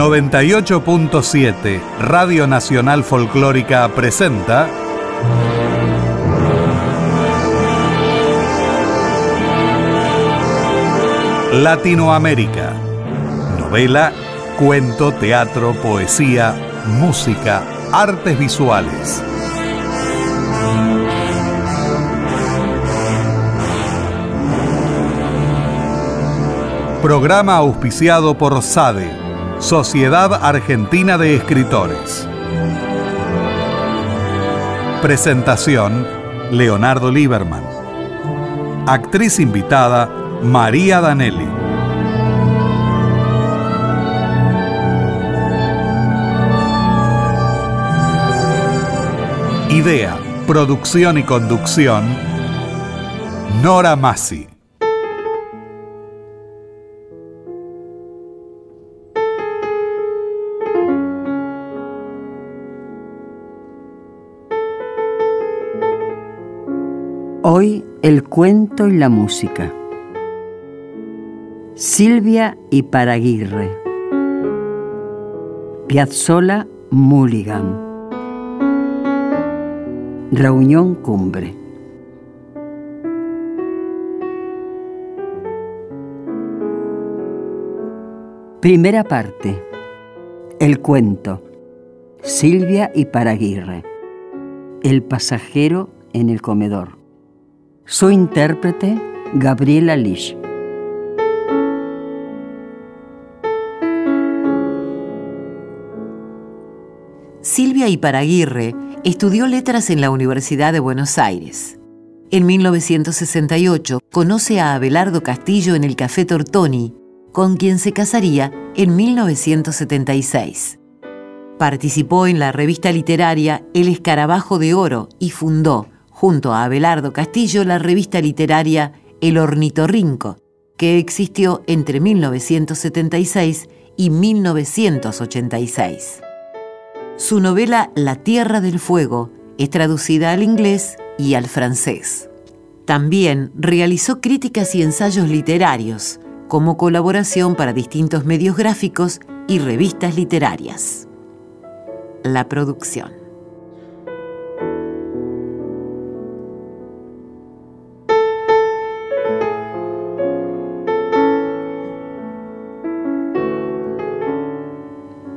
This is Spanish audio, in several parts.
98.7 Radio Nacional Folclórica presenta Latinoamérica. Novela, cuento, teatro, poesía, música, artes visuales. Programa auspiciado por SADE, Sociedad Argentina de Escritores. Presentación, Leonardo Lieberman. Actriz invitada, María Danelli. Idea, producción y conducción, Nora Massi. Cuento y la música. Silvia y Paraguirre. Piazzola Mulligan. Reunión Cumbre. Primera parte. El cuento. Silvia y Paraguirre. El pasajero en el comedor. Su intérprete, Gabriela Lish. Silvia Iparaguirre estudió letras en la Universidad de Buenos Aires. En 1968 conoce a Abelardo Castillo en el Café Tortoni, con quien se casaría en 1976. Participó en la revista literaria El Escarabajo de Oro y fundó, junto a Abelardo Castillo, la revista literaria El Ornitorrinco, que existió entre 1976 y 1986. Su novela La Tierra del Fuego es traducida al inglés y al francés. También realizó críticas y ensayos literarios, como colaboración para distintos medios gráficos y revistas literarias. La producción.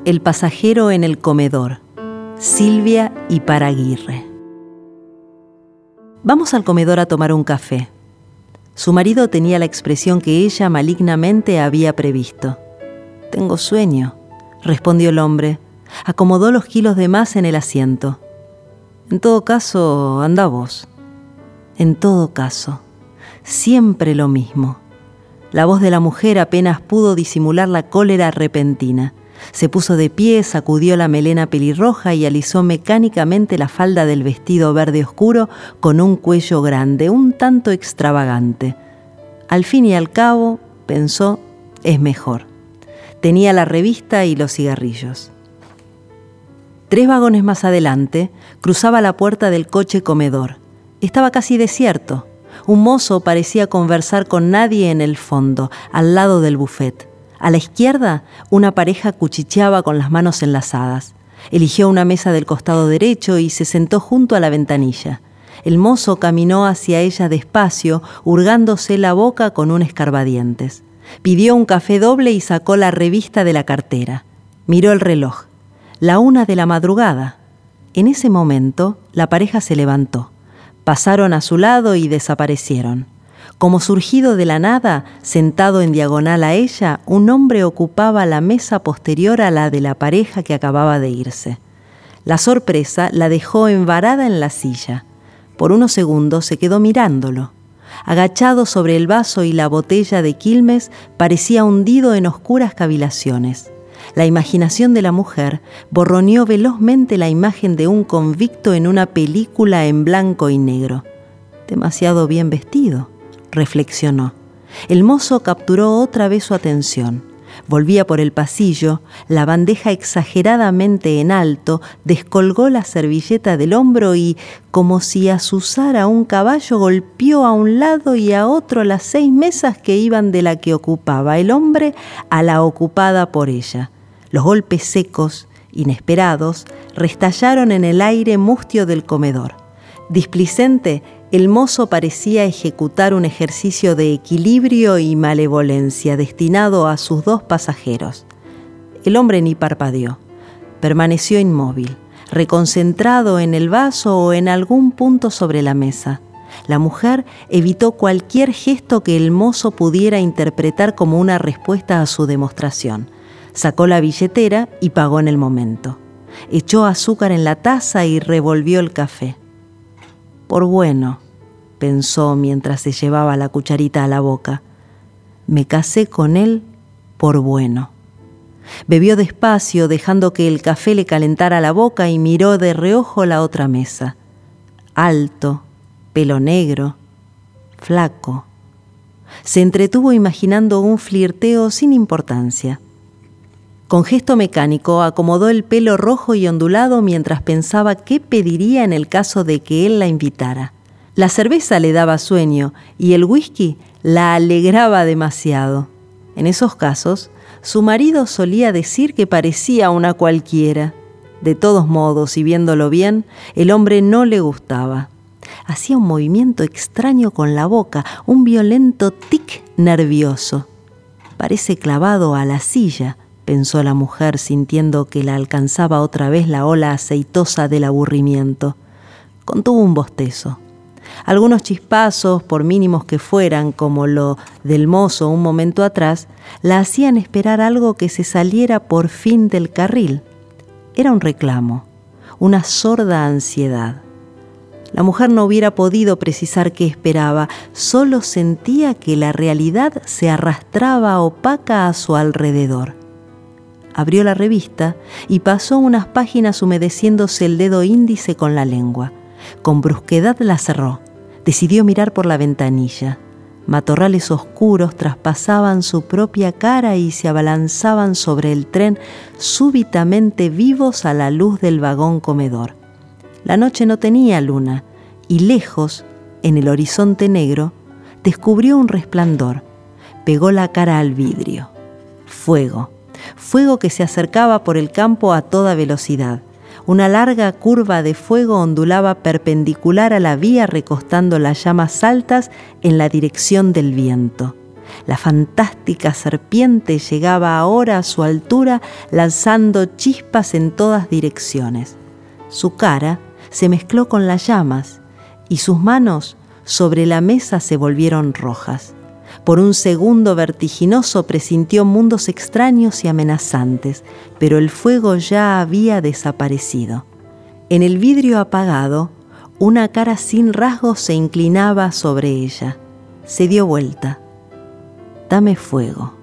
El pasajero en el comedor. Silvia y Paraguirre. Vamos al comedor a tomar un café. Su marido tenía la expresión que ella malignamente había previsto. Tengo sueño, respondió el hombre. Acomodó los kilos de más en el asiento. En todo caso, anda vos. En todo caso, siempre lo mismo. La voz de la mujer apenas pudo disimular la cólera repentina. Se puso de pie, sacudió la melena pelirroja y alisó mecánicamente la falda del vestido verde oscuro con un cuello grande, un tanto extravagante. Al fin y al cabo, pensó, es mejor. Tenía la revista y los cigarrillos. Tres vagones más adelante, cruzaba la puerta del coche comedor. Estaba casi desierto. Un mozo parecía conversar con nadie en el fondo, al lado del buffet. A la izquierda, una pareja cuchicheaba con las manos enlazadas. Eligió una mesa del costado derecho y se sentó junto a la ventanilla. El mozo caminó hacia ella despacio, hurgándose la boca con un escarbadientes. Pidió un café doble y sacó la revista de la cartera. Miró el reloj. La una de la madrugada. En ese momento, la pareja se levantó. Pasaron a su lado y desaparecieron. Como surgido de la nada, sentado en diagonal a ella, un hombre ocupaba la mesa posterior a la de la pareja que acababa de irse. La sorpresa la dejó envarada en la silla. Por unos segundos se quedó mirándolo. Agachado sobre el vaso y la botella de Quilmes, parecía hundido en oscuras cavilaciones. La imaginación de la mujer borroneó velozmente la imagen de un convicto en una película en blanco y negro. Demasiado bien vestido reflexionó. El mozo capturó otra vez su atención. Volvía por el pasillo, la bandeja exageradamente en alto, descolgó la servilleta del hombro y, como si azuzara un caballo, golpeó a un lado y a otro las seis mesas que iban de la que ocupaba el hombre a la ocupada por ella. Los golpes secos, inesperados, restallaron en el aire mustio del comedor. Displicente, el mozo parecía ejecutar un ejercicio de equilibrio y malevolencia destinado a sus dos pasajeros. El hombre ni parpadeó. Permaneció inmóvil, reconcentrado en el vaso o en algún punto sobre la mesa. La mujer evitó cualquier gesto que el mozo pudiera interpretar como una respuesta a su demostración. Sacó la billetera y pagó en el momento. Echó azúcar en la taza y revolvió el café. Por bueno, pensó mientras se llevaba la cucharita a la boca, me casé con él por bueno. Bebió despacio, dejando que el café le calentara la boca y miró de reojo la otra mesa. Alto, pelo negro, flaco. Se entretuvo imaginando un flirteo sin importancia. Con gesto mecánico acomodó el pelo rojo y ondulado mientras pensaba qué pediría en el caso de que él la invitara. La cerveza le daba sueño y el whisky la alegraba demasiado. En esos casos, su marido solía decir que parecía una cualquiera. De todos modos, y viéndolo bien, el hombre no le gustaba. Hacía un movimiento extraño con la boca, un violento tic nervioso. Parece clavado a la silla, pensó la mujer sintiendo que la alcanzaba otra vez la ola aceitosa del aburrimiento. Contuvo un bostezo. Algunos chispazos, por mínimos que fueran, como lo del mozo un momento atrás, la hacían esperar algo que se saliera por fin del carril. Era un reclamo, una sorda ansiedad. La mujer no hubiera podido precisar qué esperaba, solo sentía que la realidad se arrastraba opaca a su alrededor. Abrió la revista y pasó unas páginas humedeciéndose el dedo índice con la lengua. Con brusquedad la cerró. Decidió mirar por la ventanilla. Matorrales oscuros traspasaban su propia cara y se abalanzaban sobre el tren súbitamente vivos a la luz del vagón comedor. La noche no tenía luna y lejos, en el horizonte negro, descubrió un resplandor. Pegó la cara al vidrio. Fuego. Fuego que se acercaba por el campo a toda velocidad. Una larga curva de fuego ondulaba perpendicular a la vía recostando las llamas altas en la dirección del viento. La fantástica serpiente llegaba ahora a su altura lanzando chispas en todas direcciones. Su cara se mezcló con las llamas y sus manos sobre la mesa se volvieron rojas. Por un segundo vertiginoso presintió mundos extraños y amenazantes, pero el fuego ya había desaparecido. En el vidrio apagado, una cara sin rasgos se inclinaba sobre ella. Se dio vuelta. Dame fuego.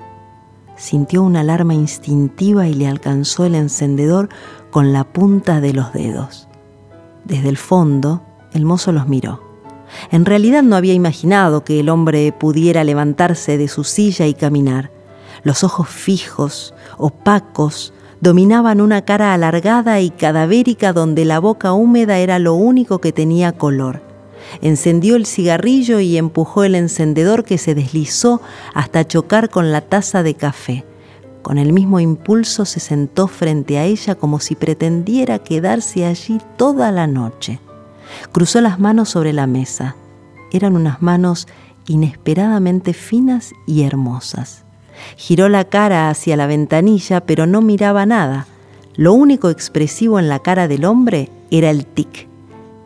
Sintió una alarma instintiva y le alcanzó el encendedor con la punta de los dedos. Desde el fondo, el mozo los miró. En realidad no había imaginado que el hombre pudiera levantarse de su silla y caminar. Los ojos fijos, opacos, dominaban una cara alargada y cadavérica donde la boca húmeda era lo único que tenía color. Encendió el cigarrillo y empujó el encendedor que se deslizó hasta chocar con la taza de café. Con el mismo impulso se sentó frente a ella como si pretendiera quedarse allí toda la noche. Cruzó las manos sobre la mesa. Eran unas manos inesperadamente finas y hermosas. Giró la cara hacia la ventanilla, pero no miraba nada. Lo único expresivo en la cara del hombre era el tic.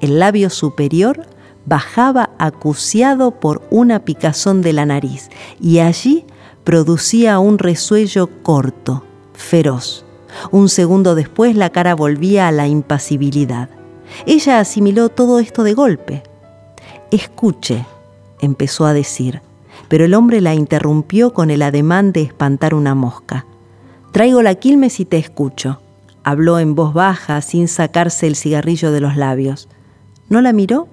El labio superior bajaba acuciado por una picazón de la nariz y allí producía un resuello corto, feroz. Un segundo después la cara volvía a la impasibilidad. Ella asimiló todo esto de golpe. Escuche, empezó a decir, pero el hombre la interrumpió con el ademán de espantar una mosca. Traigo la quilmes y te escucho. Habló en voz baja, sin sacarse el cigarrillo de los labios. No la miró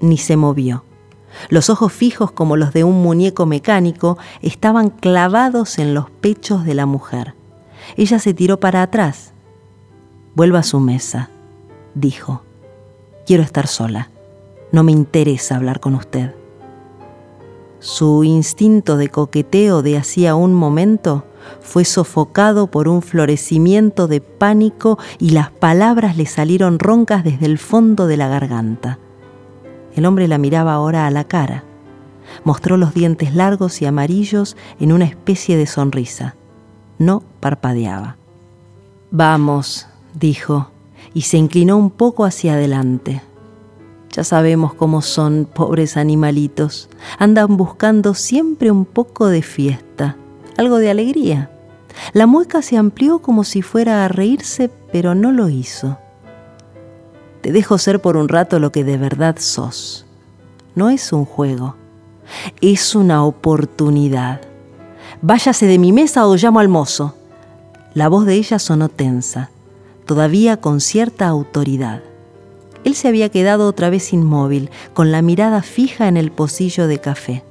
ni se movió. Los ojos fijos como los de un muñeco mecánico estaban clavados en los pechos de la mujer. Ella se tiró para atrás. Vuelva a su mesa, dijo. Quiero estar sola. No me interesa hablar con usted. Su instinto de coqueteo de hacía un momento fue sofocado por un florecimiento de pánico y las palabras le salieron roncas desde el fondo de la garganta. El hombre la miraba ahora a la cara. Mostró los dientes largos y amarillos en una especie de sonrisa. No parpadeaba. Vamos, dijo, y se inclinó un poco hacia adelante. Ya sabemos cómo son, pobres animalitos. Andan buscando siempre un poco de fiesta, algo de alegría. La mueca se amplió como si fuera a reírse, pero no lo hizo. Te dejo ser por un rato lo que de verdad sos. No es un juego, es una oportunidad. Váyase de mi mesa o llamo al mozo. La voz de ella sonó tensa, todavía con cierta autoridad. Él se había quedado otra vez inmóvil, con la mirada fija en el pocillo de café.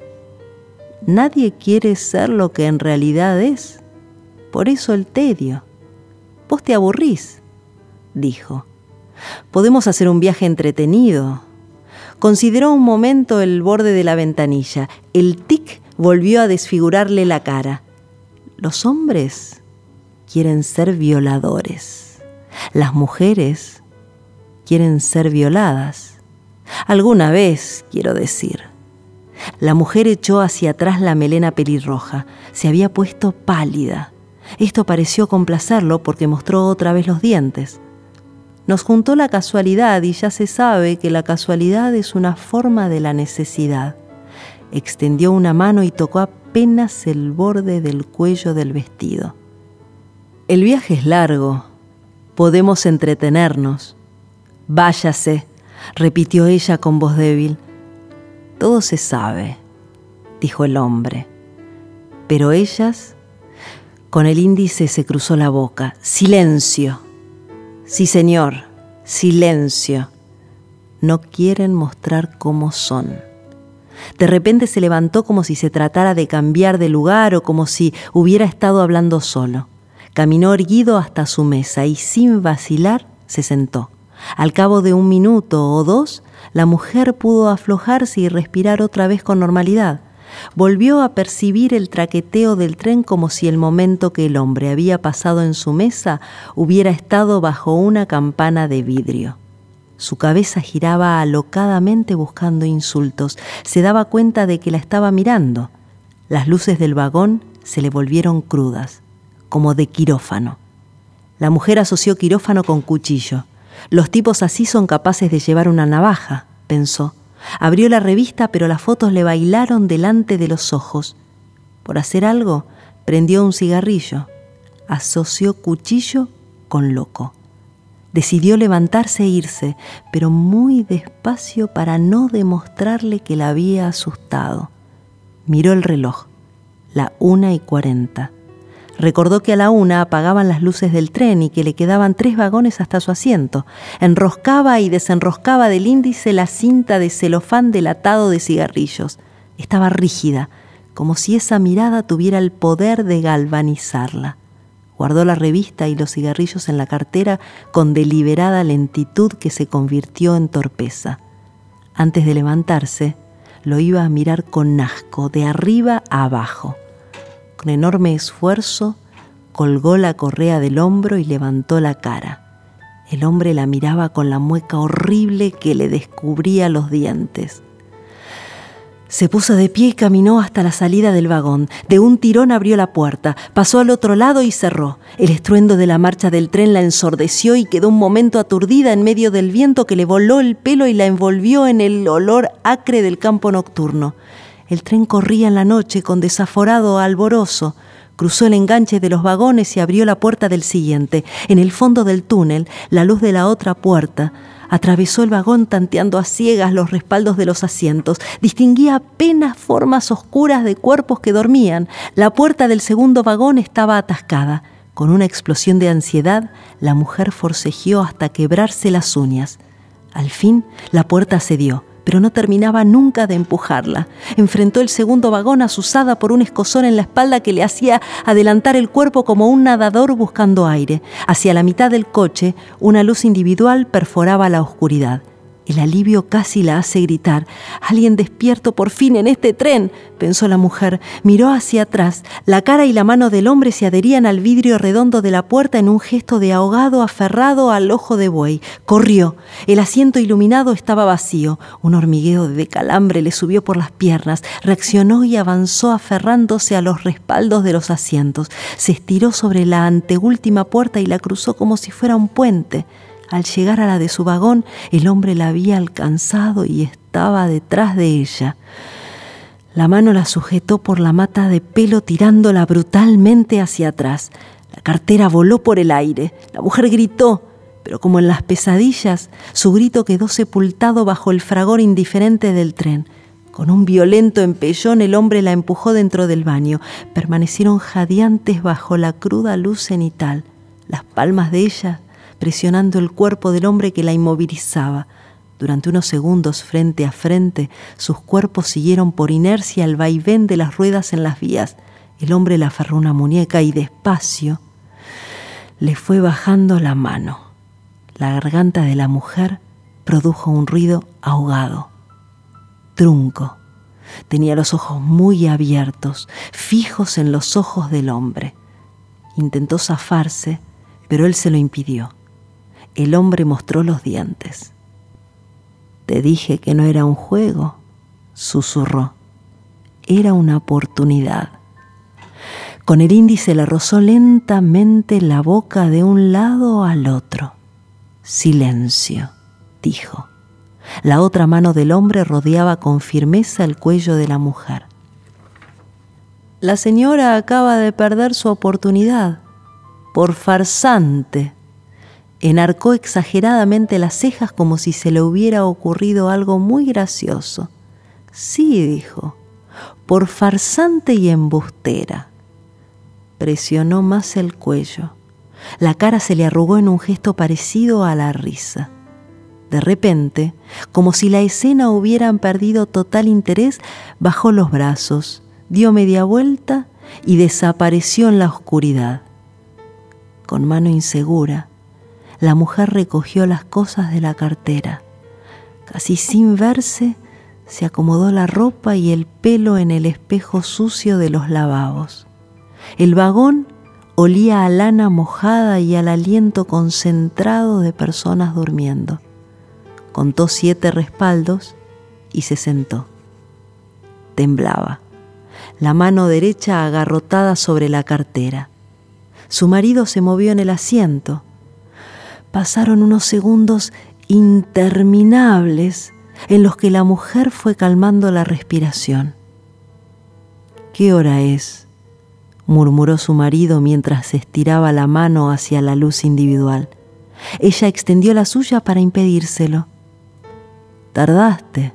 Nadie quiere ser lo que en realidad es. Por eso el tedio. Vos te aburrís, dijo. Podemos hacer un viaje entretenido. Consideró un momento el borde de la ventanilla. El tic volvió a desfigurarle la cara. Los hombres quieren ser violadores. Las mujeres quieren ser violadas. Alguna vez, quiero decir. La mujer echó hacia atrás la melena pelirroja. Se había puesto pálida. Esto pareció complacerlo porque mostró otra vez los dientes. Nos juntó la casualidad y ya se sabe que la casualidad es una forma de la necesidad. Extendió una mano y tocó apenas el borde del cuello del vestido. El viaje es largo. Podemos entretenernos. Váyase, repitió ella con voz débil. Todo se sabe, dijo el hombre. Pero ellas, con el índice se cruzó la boca. Silencio. Sí, señor, silencio. No quieren mostrar cómo son. De repente se levantó como si se tratara de cambiar de lugar o como si hubiera estado hablando solo. Caminó erguido hasta su mesa y sin vacilar se sentó. Al cabo de un minuto o dos, la mujer pudo aflojarse y respirar otra vez con normalidad. Volvió a percibir el traqueteo del tren como si el momento que el hombre había pasado en su mesa hubiera estado bajo una campana de vidrio. Su cabeza giraba alocadamente buscando insultos. Se daba cuenta de que la estaba mirando. Las luces del vagón se le volvieron crudas, como de quirófano. La mujer asoció quirófano con cuchillo. Los tipos así son capaces de llevar una navaja, pensó. Abrió la revista, pero las fotos le bailaron delante de los ojos. Por hacer algo, prendió un cigarrillo. Asoció cuchillo con loco. Decidió levantarse e irse, pero muy despacio para no demostrarle que la había asustado. Miró el reloj, la una y cuarenta. Recordó que a la una apagaban las luces del tren y que le quedaban tres vagones hasta su asiento. Enroscaba y desenroscaba del índice la cinta de celofán delatado de cigarrillos. Estaba rígida, como si esa mirada tuviera el poder de galvanizarla. Guardó la revista y los cigarrillos en la cartera con deliberada lentitud que se convirtió en torpeza. Antes de levantarse, lo iba a mirar con asco, de arriba a abajo. Con enorme esfuerzo, colgó la correa del hombro y levantó la cara. El hombre la miraba con la mueca horrible que le descubría los dientes. Se puso de pie y caminó hasta la salida del vagón. De un tirón abrió la puerta, pasó al otro lado y cerró. El estruendo de la marcha del tren la ensordeció y quedó un momento aturdida en medio del viento que le voló el pelo y la envolvió en el olor acre del campo nocturno. El tren corría en la noche con desaforado alborozo. Cruzó el enganche de los vagones y abrió la puerta del siguiente. En el fondo del túnel, la luz de la otra puerta atravesó el vagón tanteando a ciegas los respaldos de los asientos. Distinguía apenas formas oscuras de cuerpos que dormían. La puerta del segundo vagón estaba atascada. Con una explosión de ansiedad, la mujer forcejeó hasta quebrarse las uñas. Al fin, la puerta cedió pero no terminaba nunca de empujarla. Enfrentó el segundo vagón asusada por un escosor en la espalda que le hacía adelantar el cuerpo como un nadador buscando aire. Hacia la mitad del coche, una luz individual perforaba la oscuridad. El alivio casi la hace gritar. Alguien despierto por fin en este tren, pensó la mujer. Miró hacia atrás. La cara y la mano del hombre se adherían al vidrio redondo de la puerta en un gesto de ahogado aferrado al ojo de buey. Corrió. El asiento iluminado estaba vacío. Un hormigueo de calambre le subió por las piernas. Reaccionó y avanzó aferrándose a los respaldos de los asientos. Se estiró sobre la anteúltima puerta y la cruzó como si fuera un puente. Al llegar a la de su vagón, el hombre la había alcanzado y estaba detrás de ella. La mano la sujetó por la mata de pelo tirándola brutalmente hacia atrás. La cartera voló por el aire. La mujer gritó, pero como en las pesadillas, su grito quedó sepultado bajo el fragor indiferente del tren. Con un violento empellón el hombre la empujó dentro del baño. Permanecieron jadeantes bajo la cruda luz cenital. Las palmas de ella presionando el cuerpo del hombre que la inmovilizaba. Durante unos segundos frente a frente, sus cuerpos siguieron por inercia el vaivén de las ruedas en las vías. El hombre le aferró una muñeca y despacio le fue bajando la mano. La garganta de la mujer produjo un ruido ahogado. Trunco. Tenía los ojos muy abiertos, fijos en los ojos del hombre. Intentó zafarse, pero él se lo impidió. El hombre mostró los dientes. Te dije que no era un juego, susurró. Era una oportunidad. Con el índice le rozó lentamente la boca de un lado al otro. Silencio, dijo. La otra mano del hombre rodeaba con firmeza el cuello de la mujer. La señora acaba de perder su oportunidad. Por farsante, enarcó exageradamente las cejas como si se le hubiera ocurrido algo muy gracioso. Sí, dijo, por farsante y embustera. Presionó más el cuello. La cara se le arrugó en un gesto parecido a la risa. De repente, como si la escena hubieran perdido total interés, bajó los brazos, dio media vuelta y desapareció en la oscuridad. Con mano insegura, la mujer recogió las cosas de la cartera. Casi sin verse, se acomodó la ropa y el pelo en el espejo sucio de los lavabos. El vagón olía a lana mojada y al aliento concentrado de personas durmiendo. Contó siete respaldos y se sentó. Temblaba, la mano derecha agarrotada sobre la cartera. Su marido se movió en el asiento pasaron unos segundos interminables en los que la mujer fue calmando la respiración. ¿Qué hora es? murmuró su marido mientras estiraba la mano hacia la luz individual. Ella extendió la suya para impedírselo. Tardaste,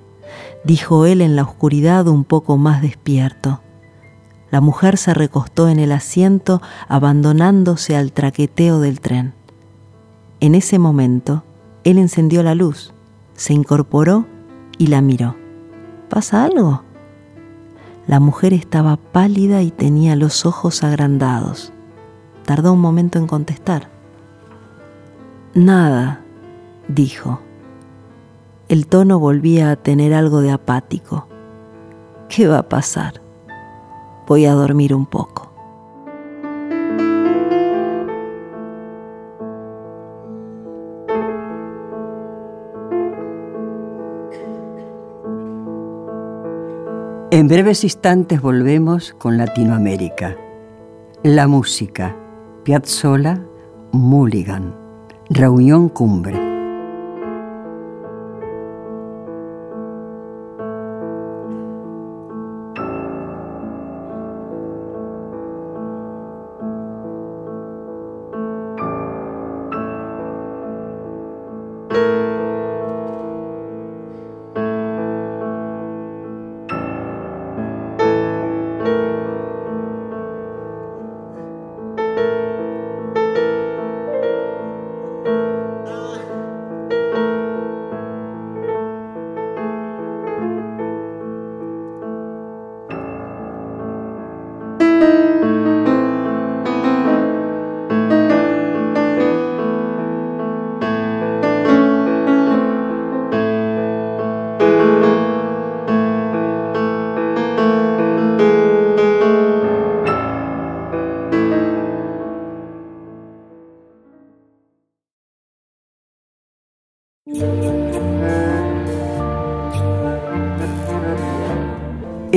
dijo él en la oscuridad un poco más despierto. La mujer se recostó en el asiento abandonándose al traqueteo del tren. En ese momento, él encendió la luz, se incorporó y la miró. ¿Pasa algo? La mujer estaba pálida y tenía los ojos agrandados. Tardó un momento en contestar. Nada, dijo. El tono volvía a tener algo de apático. ¿Qué va a pasar? Voy a dormir un poco. En breves instantes volvemos con Latinoamérica. La música, Piazzolla, Mulligan, Reunión Cumbre.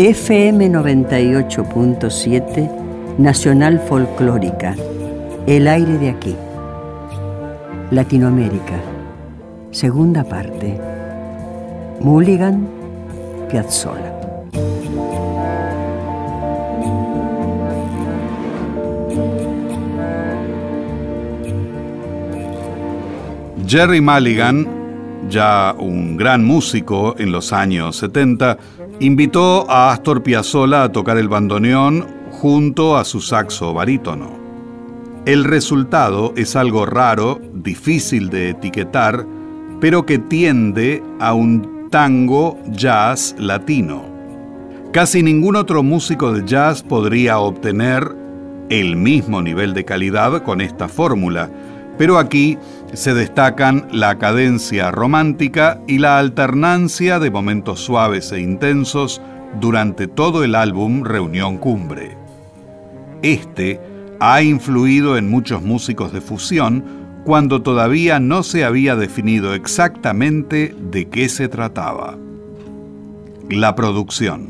FM 98.7 Nacional Folclórica. El aire de aquí. Latinoamérica. Segunda parte. Mulligan Piazzolla. Jerry Mulligan, ya un gran músico en los años 70, invitó a Astor Piazzolla a tocar el bandoneón junto a su saxo barítono. El resultado es algo raro, difícil de etiquetar, pero que tiende a un tango jazz latino. Casi ningún otro músico de jazz podría obtener el mismo nivel de calidad con esta fórmula, pero aquí se destacan la cadencia romántica y la alternancia de momentos suaves e intensos durante todo el álbum Reunión Cumbre. Este ha influido en muchos músicos de fusión cuando todavía no se había definido exactamente de qué se trataba. La producción.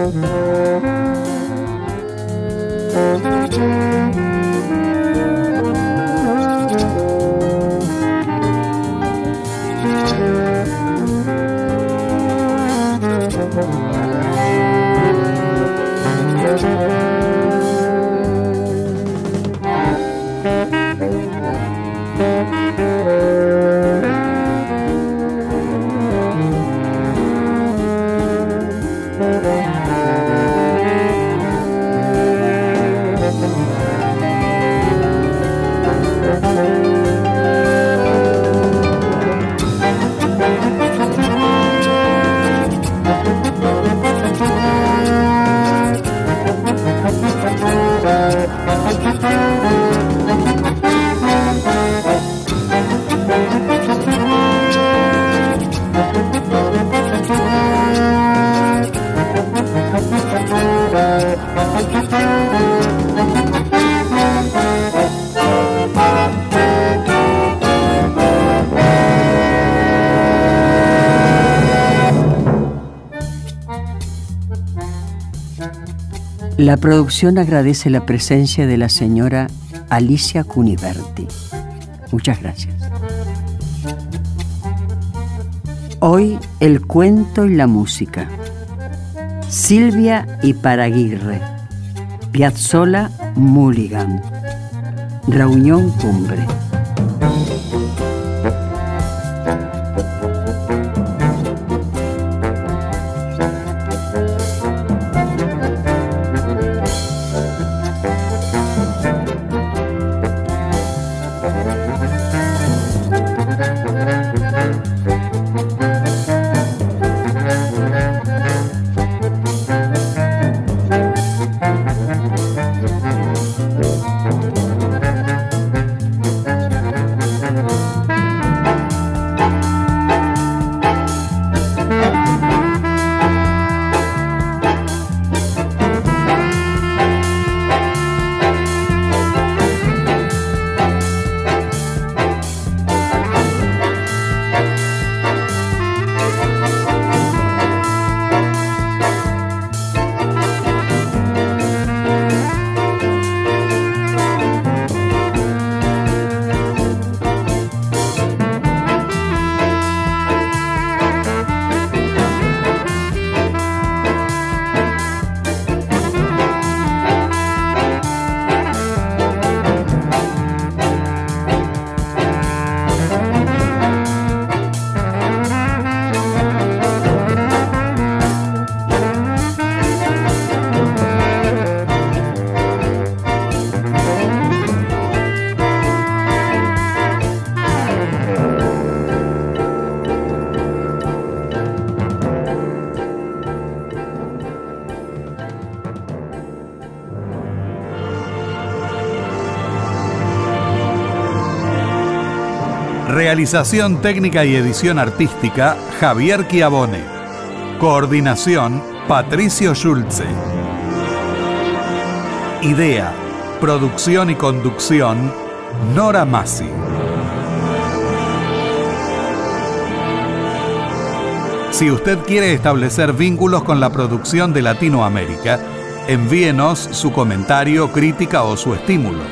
Mm-hmm. La producción agradece la presencia de la señora Alicia Cuniverti. Muchas gracias. Hoy el cuento y la música. Silvia y Paraguirre. Piazzola Mulligan. Reunión Cumbre. Realización técnica y edición artística, Javier Chiavone. Coordinación, Patricio Schulze. Idea, producción y conducción, Nora Massi. Si usted quiere establecer vínculos con la producción de Latinoamérica, envíenos su comentario, crítica o su estímulo.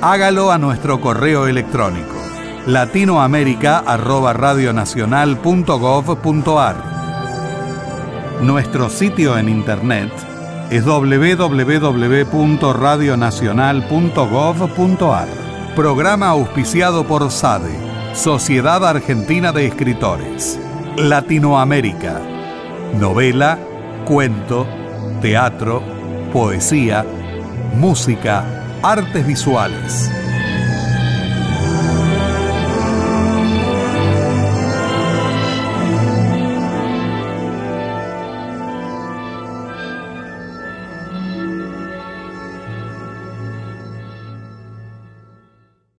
Hágalo a nuestro correo electrónico latinoamerica.radionacional.gov.ar. Nuestro sitio en internet es www.radionacional.gov.ar. Programa auspiciado por SADE, Sociedad Argentina de Escritores. Latinoamérica. Novela, cuento, teatro, poesía, música, artes visuales.